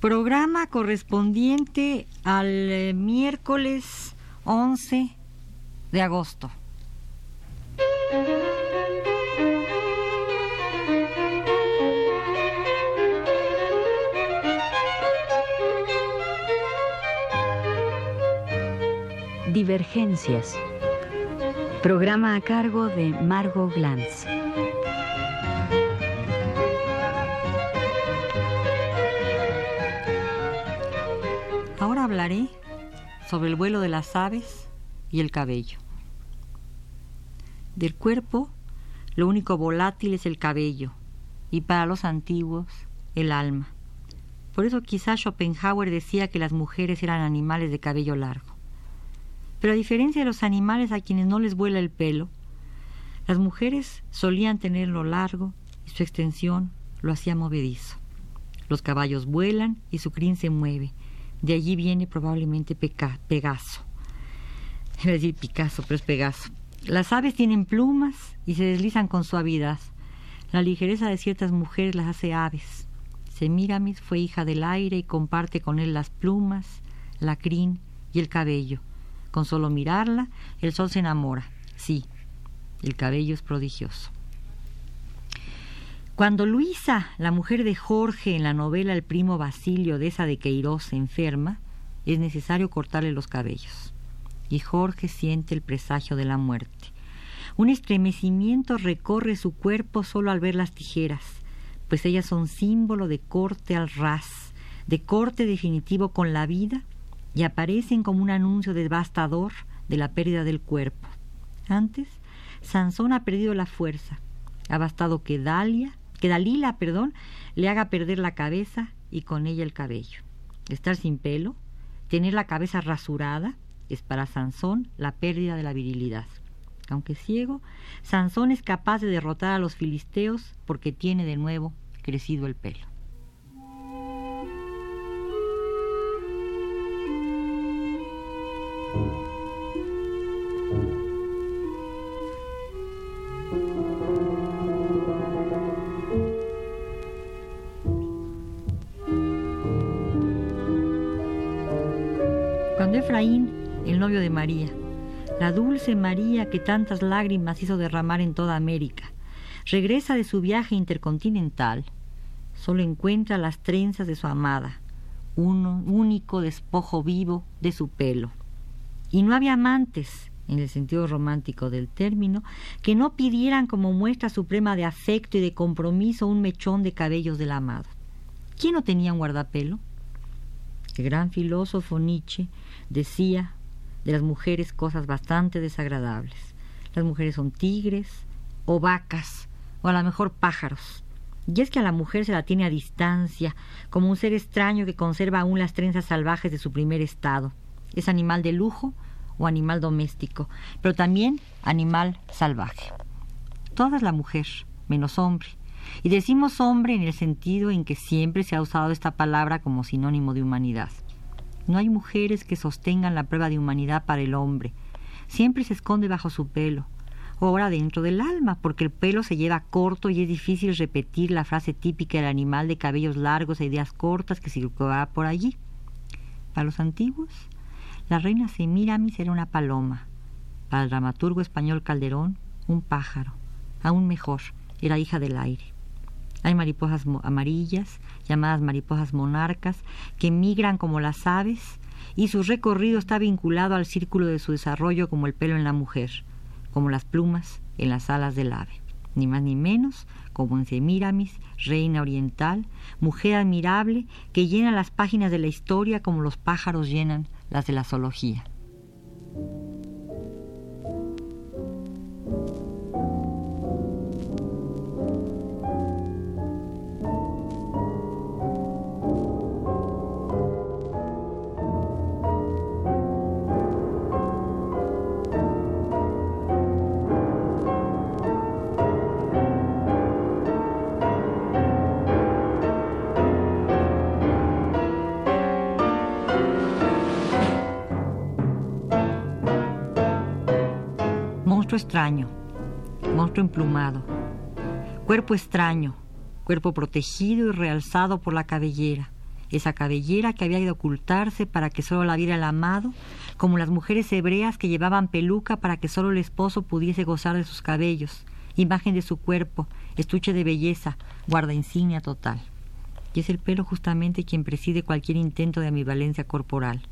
Programa correspondiente al eh, miércoles 11 de agosto. Divergencias. Programa a cargo de Margot Glantz. Hablaré sobre el vuelo de las aves y el cabello. Del cuerpo, lo único volátil es el cabello, y para los antiguos, el alma. Por eso quizás Schopenhauer decía que las mujeres eran animales de cabello largo. Pero a diferencia de los animales a quienes no les vuela el pelo, las mujeres solían tenerlo largo y su extensión lo hacía movedizo. Los caballos vuelan y su crin se mueve. De allí viene probablemente Pegaso. Iba decir Picasso, pero es Pegaso. Las aves tienen plumas y se deslizan con suavidad. La ligereza de ciertas mujeres las hace aves. Semíramis fue hija del aire y comparte con él las plumas, la crin y el cabello. Con solo mirarla, el sol se enamora. Sí, el cabello es prodigioso. Cuando Luisa, la mujer de Jorge en la novela El primo Basilio de esa de Queiroz, se enferma, es necesario cortarle los cabellos. Y Jorge siente el presagio de la muerte. Un estremecimiento recorre su cuerpo solo al ver las tijeras, pues ellas son símbolo de corte al ras, de corte definitivo con la vida y aparecen como un anuncio devastador de la pérdida del cuerpo. Antes, Sansón ha perdido la fuerza. Ha bastado que Dalia, que Dalila, perdón, le haga perder la cabeza y con ella el cabello. Estar sin pelo, tener la cabeza rasurada, es para Sansón la pérdida de la virilidad. Aunque ciego, Sansón es capaz de derrotar a los filisteos porque tiene de nuevo crecido el pelo. Cuando Efraín, el novio de María, la dulce María que tantas lágrimas hizo derramar en toda América, regresa de su viaje intercontinental, solo encuentra las trenzas de su amada, un único despojo vivo de su pelo. Y no había amantes, en el sentido romántico del término, que no pidieran como muestra suprema de afecto y de compromiso un mechón de cabellos del amado. ¿Quién no tenía un guardapelo? El gran filósofo Nietzsche decía de las mujeres cosas bastante desagradables. Las mujeres son tigres o vacas o a lo mejor pájaros. Y es que a la mujer se la tiene a distancia, como un ser extraño que conserva aún las trenzas salvajes de su primer estado. Es animal de lujo o animal doméstico, pero también animal salvaje. Toda es la mujer, menos hombre. Y decimos hombre en el sentido en que siempre se ha usado esta palabra como sinónimo de humanidad. No hay mujeres que sostengan la prueba de humanidad para el hombre. Siempre se esconde bajo su pelo, ahora dentro del alma, porque el pelo se lleva corto y es difícil repetir la frase típica del animal de cabellos largos e ideas cortas que circulaba por allí. Para los antiguos, la reina Semíramis era una paloma. Para el dramaturgo español Calderón, un pájaro. Aún mejor, era hija del aire. Hay mariposas amarillas, llamadas mariposas monarcas, que migran como las aves y su recorrido está vinculado al círculo de su desarrollo como el pelo en la mujer, como las plumas en las alas del ave. Ni más ni menos como en Semíramis, reina oriental, mujer admirable que llena las páginas de la historia como los pájaros llenan las de la zoología. Extraño, monstruo emplumado, cuerpo extraño, cuerpo protegido y realzado por la cabellera, esa cabellera que había de ocultarse para que solo la viera el amado, como las mujeres hebreas que llevaban peluca para que solo el esposo pudiese gozar de sus cabellos, imagen de su cuerpo, estuche de belleza, guarda insignia total. Y es el pelo justamente quien preside cualquier intento de ambivalencia corporal.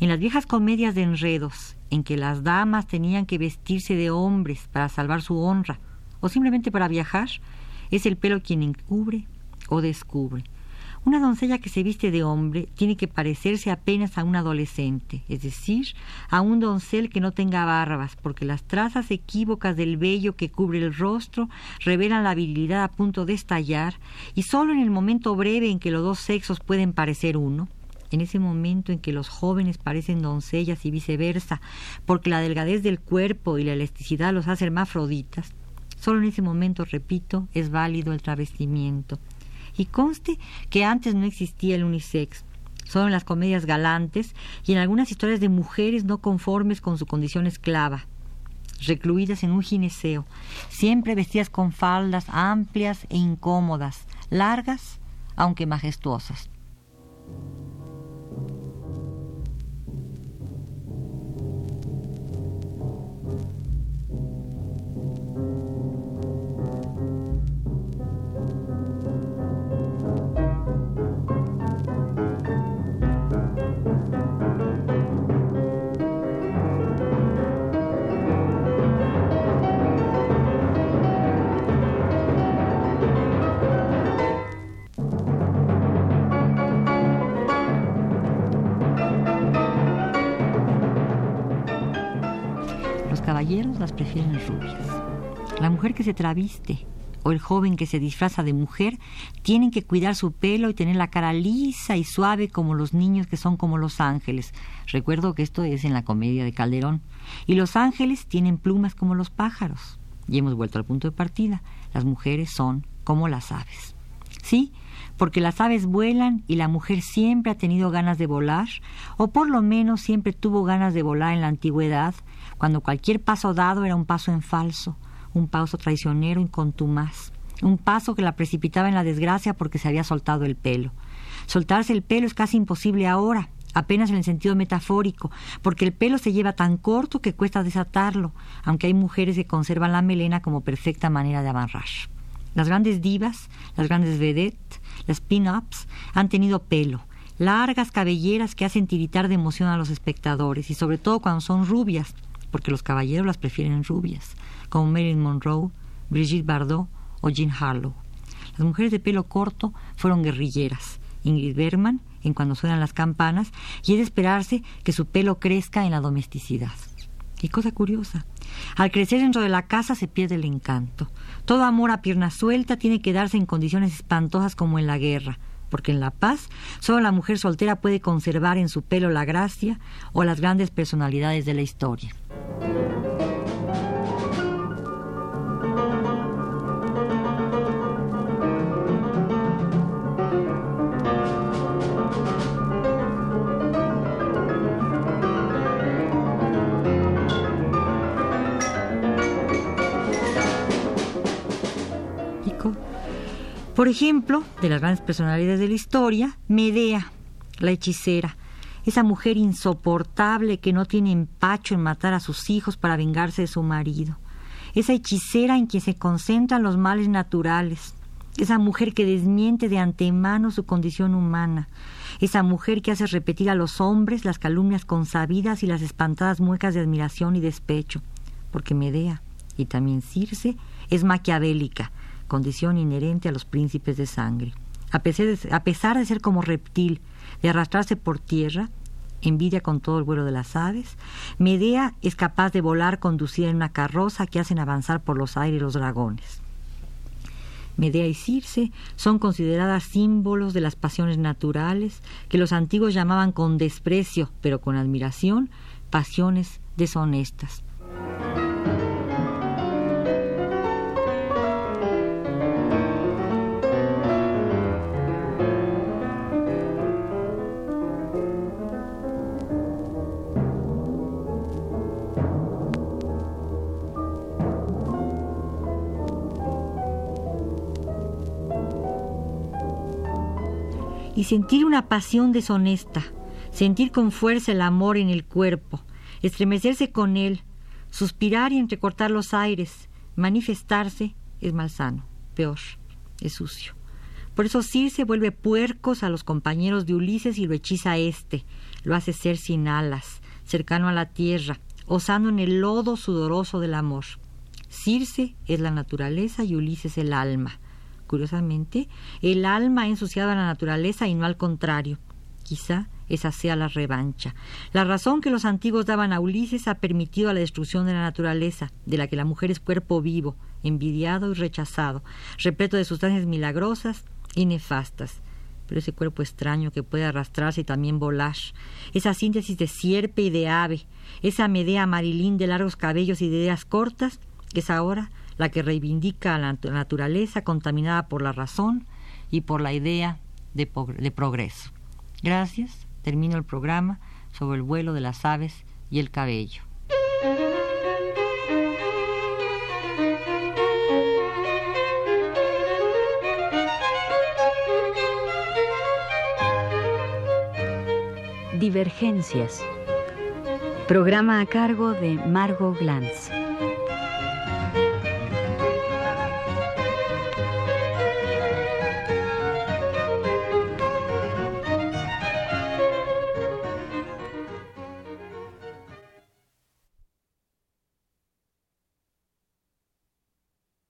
En las viejas comedias de enredos, en que las damas tenían que vestirse de hombres para salvar su honra, o simplemente para viajar, es el pelo quien encubre o descubre. Una doncella que se viste de hombre tiene que parecerse apenas a un adolescente, es decir, a un doncel que no tenga barbas, porque las trazas equívocas del vello que cubre el rostro revelan la virilidad a punto de estallar, y solo en el momento breve en que los dos sexos pueden parecer uno, en ese momento en que los jóvenes parecen doncellas y viceversa, porque la delgadez del cuerpo y la elasticidad los hace hermafroditas, solo en ese momento, repito, es válido el travestimiento. Y conste que antes no existía el unisex, solo en las comedias galantes y en algunas historias de mujeres no conformes con su condición esclava, recluidas en un gineceo, siempre vestidas con faldas amplias e incómodas, largas, aunque majestuosas. Las rubias. La mujer que se traviste o el joven que se disfraza de mujer tienen que cuidar su pelo y tener la cara lisa y suave como los niños que son como los ángeles. Recuerdo que esto es en la comedia de Calderón. Y los ángeles tienen plumas como los pájaros. Y hemos vuelto al punto de partida. Las mujeres son como las aves. Sí, porque las aves vuelan y la mujer siempre ha tenido ganas de volar, o por lo menos siempre tuvo ganas de volar en la antigüedad, cuando cualquier paso dado era un paso en falso, un paso traicionero y contumaz, un paso que la precipitaba en la desgracia porque se había soltado el pelo. Soltarse el pelo es casi imposible ahora, apenas en el sentido metafórico, porque el pelo se lleva tan corto que cuesta desatarlo, aunque hay mujeres que conservan la melena como perfecta manera de amarrar. Las grandes divas, las grandes vedettes, las pin-ups han tenido pelo, largas cabelleras que hacen tiritar de emoción a los espectadores, y sobre todo cuando son rubias, porque los caballeros las prefieren rubias, como Marilyn Monroe, Brigitte Bardot o Jean Harlow. Las mujeres de pelo corto fueron guerrilleras. Ingrid Bergman en Cuando suenan las campanas, y es de esperarse que su pelo crezca en la domesticidad. Y cosa curiosa, al crecer dentro de la casa se pierde el encanto. Todo amor a pierna suelta tiene que darse en condiciones espantosas como en la guerra, porque en la paz solo la mujer soltera puede conservar en su pelo la gracia o las grandes personalidades de la historia. Por ejemplo, de las grandes personalidades de la historia, Medea, la hechicera, esa mujer insoportable que no tiene empacho en matar a sus hijos para vengarse de su marido, esa hechicera en quien se concentran los males naturales, esa mujer que desmiente de antemano su condición humana, esa mujer que hace repetir a los hombres las calumnias consabidas y las espantadas muecas de admiración y despecho, porque Medea y también Circe es maquiavélica, condición inherente a los príncipes de sangre. A pesar de, ser como reptil, de arrastrarse por tierra, envidia con todo el vuelo de las aves, Medea es capaz de volar conducida en una carroza que hacen avanzar por los aires los dragones. Medea y Circe son consideradas símbolos de las pasiones naturales que los antiguos llamaban con desprecio, pero con admiración, pasiones deshonestas. Y sentir una pasión deshonesta, sentir con fuerza el amor en el cuerpo, estremecerse con él, suspirar y entrecortar los aires, manifestarse es malsano, peor, es sucio. Por eso Circe vuelve puercos a los compañeros de Ulises y lo hechiza a éste, lo hace ser sin alas, cercano a la tierra, osando en el lodo sudoroso del amor. Circe es la naturaleza y Ulises el alma. Curiosamente, el alma ha ensuciado a la naturaleza y no al contrario. Quizá esa sea la revancha. La razón que los antiguos daban a Ulises ha permitido la destrucción de la naturaleza, de la que la mujer es cuerpo vivo, envidiado y rechazado, repleto de sustancias milagrosas y nefastas. Pero ese cuerpo extraño que puede arrastrarse y también volar, esa síntesis de sierpe y de ave, esa Medea marilín de largos cabellos y de ideas cortas, es ahora la que reivindica a la naturaleza contaminada por la razón y por la idea de, progreso. Gracias. Termino el programa sobre el vuelo de las aves y el cabello. Divergencias. Programa a cargo de Margot Glantz.